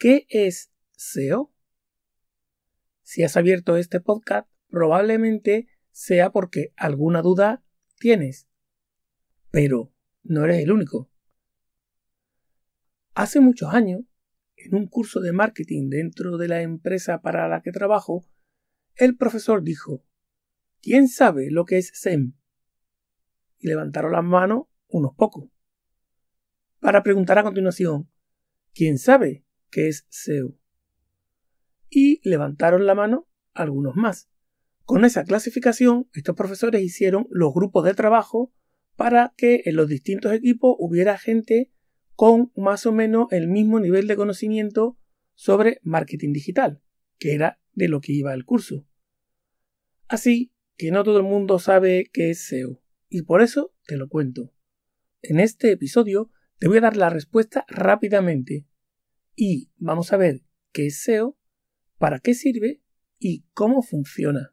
¿Qué es SEO? Si has abierto este podcast, probablemente sea porque alguna duda tienes. Pero no eres el único. Hace muchos años, en un curso de marketing dentro de la empresa para la que trabajo, el profesor dijo, ¿quién sabe lo que es SEM? Y levantaron las manos unos pocos. Para preguntar a continuación, ¿quién sabe qué es SEO? Y levantaron la mano algunos más. Con esa clasificación, estos profesores hicieron los grupos de trabajo para que en los distintos equipos hubiera gente con más o menos el mismo nivel de conocimiento sobre marketing digital, que era de lo que iba el curso. Así que no todo el mundo sabe qué es SEO, y por eso te lo cuento. En este episodio te voy a dar la respuesta rápidamente y vamos a ver qué es SEO, para qué sirve y cómo funciona.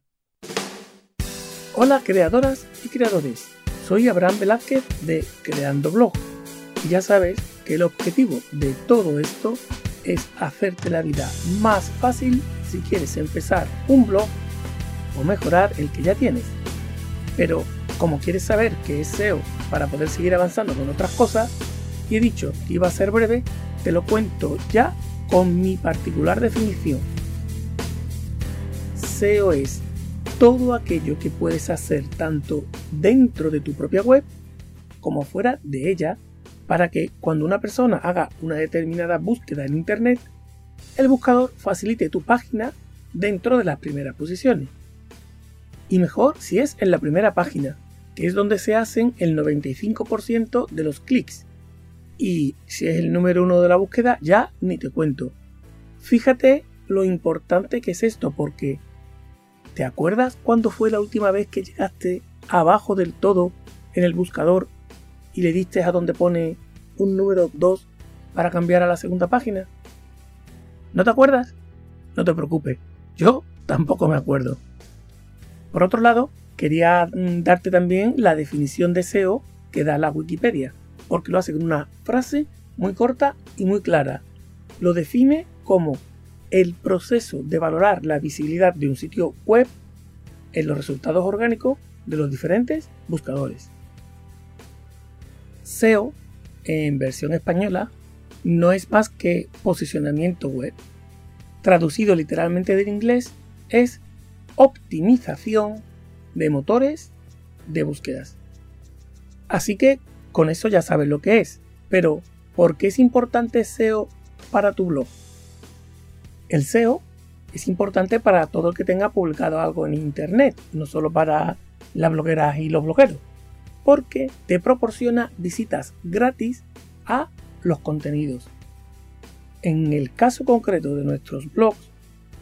Hola creadoras y creadores, soy Abraham Velázquez de Creando Blog y ya sabes que el objetivo de todo esto es hacerte la vida más fácil si quieres empezar un blog o mejorar el que ya tienes. Pero como quieres saber qué es SEO para poder seguir avanzando con otras cosas, y he dicho que iba a ser breve, te lo cuento ya con mi particular definición. SEO es todo aquello que puedes hacer tanto dentro de tu propia web como fuera de ella para que cuando una persona haga una determinada búsqueda en Internet, el buscador facilite tu página dentro de las primeras posiciones. Y mejor si es en la primera página, que es donde se hacen el 95% de los clics. Y si es el número uno de la búsqueda, ya ni te cuento. Fíjate lo importante que es esto, porque ¿te acuerdas cuándo fue la última vez que llegaste abajo del todo en el buscador y le diste a donde pone un número 2 para cambiar a la segunda página? ¿No te acuerdas? No te preocupes, yo tampoco me acuerdo. Por otro lado, quería mm, darte también la definición de SEO que da la Wikipedia, porque lo hace con una frase muy corta y muy clara. Lo define como el proceso de valorar la visibilidad de un sitio web en los resultados orgánicos de los diferentes buscadores. SEO, en versión española, no es más que posicionamiento web. Traducido literalmente del inglés, es optimización de motores de búsquedas. Así que con eso ya sabes lo que es. Pero, ¿por qué es importante SEO para tu blog? El SEO es importante para todo el que tenga publicado algo en Internet, no solo para las blogueras y los blogueros porque te proporciona visitas gratis a los contenidos. En el caso concreto de nuestros blogs,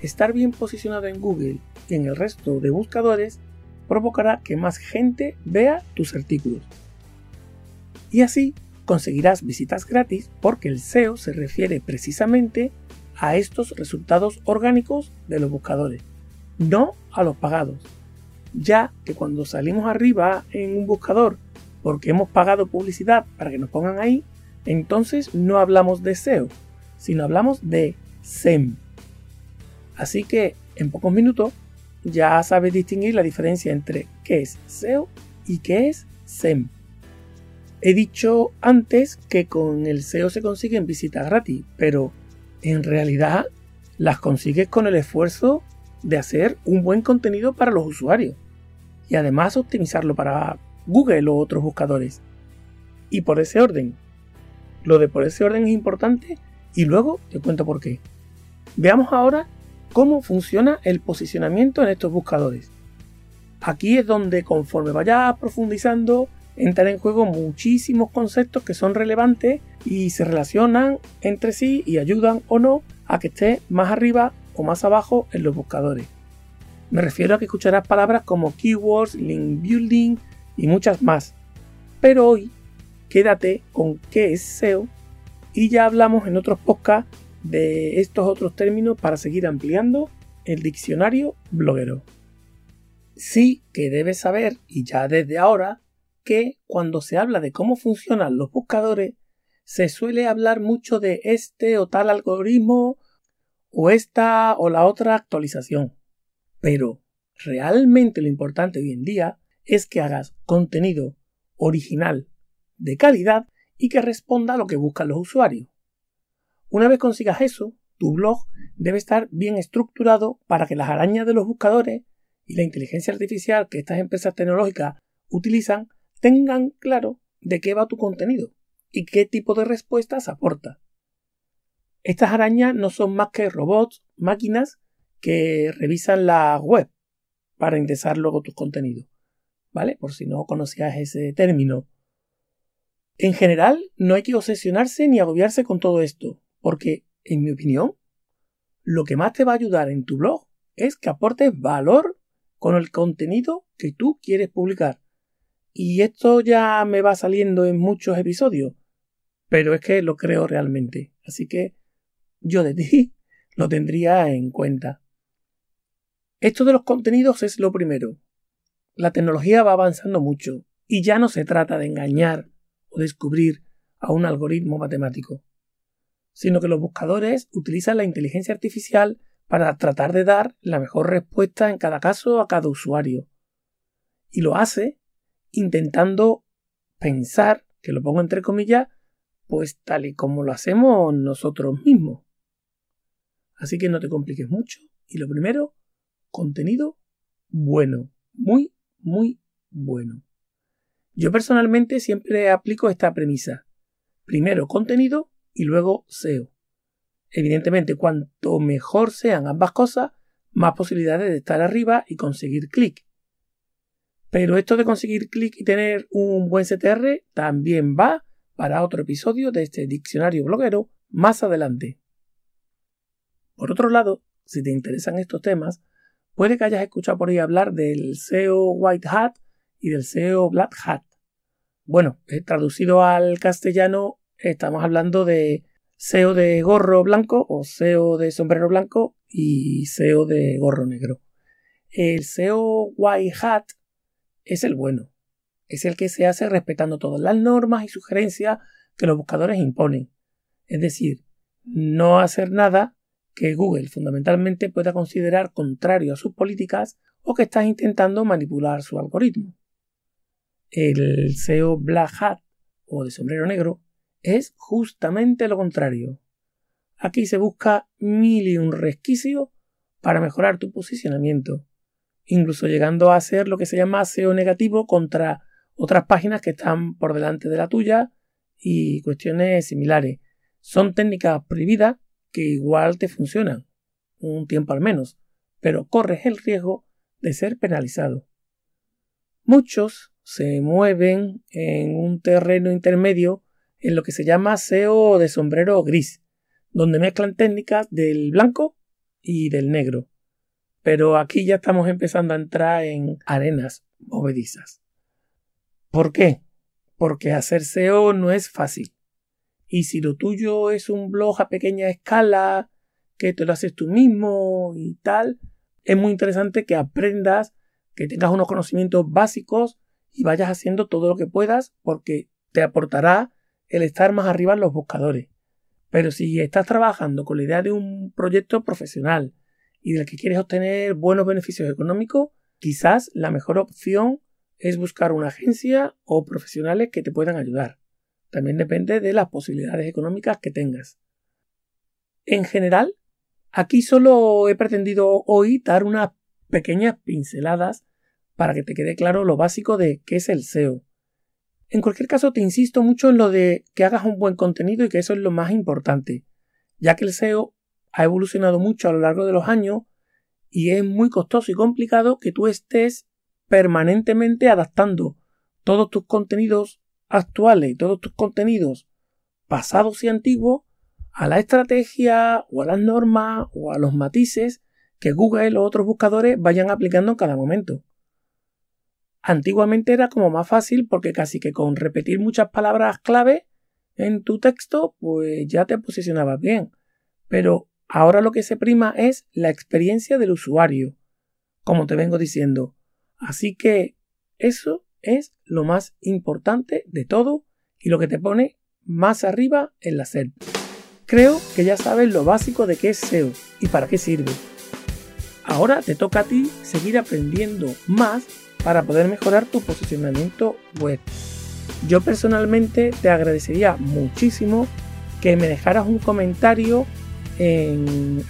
estar bien posicionado en Google y en el resto de buscadores provocará que más gente vea tus artículos. Y así conseguirás visitas gratis porque el SEO se refiere precisamente a estos resultados orgánicos de los buscadores, no a los pagados ya que cuando salimos arriba en un buscador porque hemos pagado publicidad para que nos pongan ahí, entonces no hablamos de SEO, sino hablamos de SEM. Así que en pocos minutos ya sabes distinguir la diferencia entre qué es SEO y qué es SEM. He dicho antes que con el SEO se consiguen visitas gratis, pero en realidad las consigues con el esfuerzo de hacer un buen contenido para los usuarios y además optimizarlo para Google o otros buscadores. Y por ese orden. Lo de por ese orden es importante y luego te cuento por qué. Veamos ahora cómo funciona el posicionamiento en estos buscadores. Aquí es donde conforme vayas profundizando entran en juego muchísimos conceptos que son relevantes y se relacionan entre sí y ayudan o no a que estés más arriba o más abajo en los buscadores. Me refiero a que escucharás palabras como keywords, link building y muchas más. Pero hoy quédate con qué es SEO y ya hablamos en otros podcasts de estos otros términos para seguir ampliando el diccionario bloguero. Sí que debes saber, y ya desde ahora, que cuando se habla de cómo funcionan los buscadores, se suele hablar mucho de este o tal algoritmo o esta o la otra actualización. Pero realmente lo importante hoy en día es que hagas contenido original, de calidad y que responda a lo que buscan los usuarios. Una vez consigas eso, tu blog debe estar bien estructurado para que las arañas de los buscadores y la inteligencia artificial que estas empresas tecnológicas utilizan tengan claro de qué va tu contenido y qué tipo de respuestas aporta. Estas arañas no son más que robots, máquinas que revisan la web para indexar luego tus contenidos. ¿Vale? Por si no conocías ese término. En general, no hay que obsesionarse ni agobiarse con todo esto, porque, en mi opinión, lo que más te va a ayudar en tu blog es que aportes valor con el contenido que tú quieres publicar. Y esto ya me va saliendo en muchos episodios, pero es que lo creo realmente. Así que yo de ti lo tendría en cuenta. Esto de los contenidos es lo primero. La tecnología va avanzando mucho y ya no se trata de engañar o descubrir a un algoritmo matemático, sino que los buscadores utilizan la inteligencia artificial para tratar de dar la mejor respuesta en cada caso a cada usuario. Y lo hace intentando pensar, que lo pongo entre comillas, pues tal y como lo hacemos nosotros mismos. Así que no te compliques mucho. Y lo primero, contenido bueno, muy, muy bueno. Yo personalmente siempre aplico esta premisa. Primero contenido y luego SEO. Evidentemente, cuanto mejor sean ambas cosas, más posibilidades de estar arriba y conseguir clic. Pero esto de conseguir clic y tener un buen CTR también va para otro episodio de este diccionario bloguero más adelante. Por otro lado, si te interesan estos temas, puede que hayas escuchado por ahí hablar del SEO White Hat y del SEO Black Hat. Bueno, eh, traducido al castellano, estamos hablando de SEO de gorro blanco o SEO de sombrero blanco y SEO de gorro negro. El SEO White Hat es el bueno. Es el que se hace respetando todas las normas y sugerencias que los buscadores imponen. Es decir, no hacer nada que Google fundamentalmente pueda considerar contrario a sus políticas o que estás intentando manipular su algoritmo. El SEO Black Hat o de sombrero negro es justamente lo contrario. Aquí se busca mil y un resquicio para mejorar tu posicionamiento, incluso llegando a ser lo que se llama SEO negativo contra otras páginas que están por delante de la tuya y cuestiones similares. Son técnicas prohibidas que igual te funcionan, un tiempo al menos, pero corres el riesgo de ser penalizado. Muchos se mueven en un terreno intermedio en lo que se llama SEO de sombrero gris, donde mezclan técnicas del blanco y del negro pero aquí ya estamos empezando a entrar en arenas movedizas. ¿Por qué? Porque hacer SEO no es fácil. Y si lo tuyo es un blog a pequeña escala, que te lo haces tú mismo y tal, es muy interesante que aprendas, que tengas unos conocimientos básicos y vayas haciendo todo lo que puedas porque te aportará el estar más arriba en los buscadores. Pero si estás trabajando con la idea de un proyecto profesional, y del que quieres obtener buenos beneficios económicos, quizás la mejor opción es buscar una agencia o profesionales que te puedan ayudar. También depende de las posibilidades económicas que tengas. En general, aquí solo he pretendido hoy dar unas pequeñas pinceladas para que te quede claro lo básico de qué es el SEO. En cualquier caso, te insisto mucho en lo de que hagas un buen contenido y que eso es lo más importante, ya que el SEO ha evolucionado mucho a lo largo de los años y es muy costoso y complicado que tú estés permanentemente adaptando todos tus contenidos actuales y todos tus contenidos pasados y antiguos a la estrategia o a las normas o a los matices que Google o otros buscadores vayan aplicando en cada momento. Antiguamente era como más fácil porque casi que con repetir muchas palabras clave en tu texto pues ya te posicionabas bien. Pero Ahora lo que se prima es la experiencia del usuario, como te vengo diciendo. Así que eso es lo más importante de todo y lo que te pone más arriba en la SERP. Creo que ya sabes lo básico de qué es SEO y para qué sirve. Ahora te toca a ti seguir aprendiendo más para poder mejorar tu posicionamiento web. Yo personalmente te agradecería muchísimo que me dejaras un comentario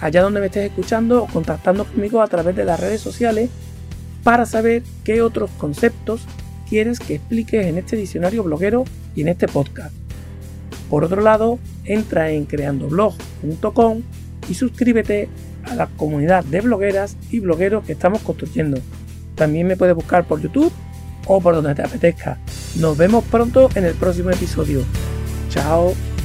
allá donde me estés escuchando o contactando conmigo a través de las redes sociales para saber qué otros conceptos quieres que expliques en este diccionario bloguero y en este podcast. Por otro lado, entra en creandoblog.com y suscríbete a la comunidad de blogueras y blogueros que estamos construyendo. También me puedes buscar por YouTube o por donde te apetezca. Nos vemos pronto en el próximo episodio. Chao.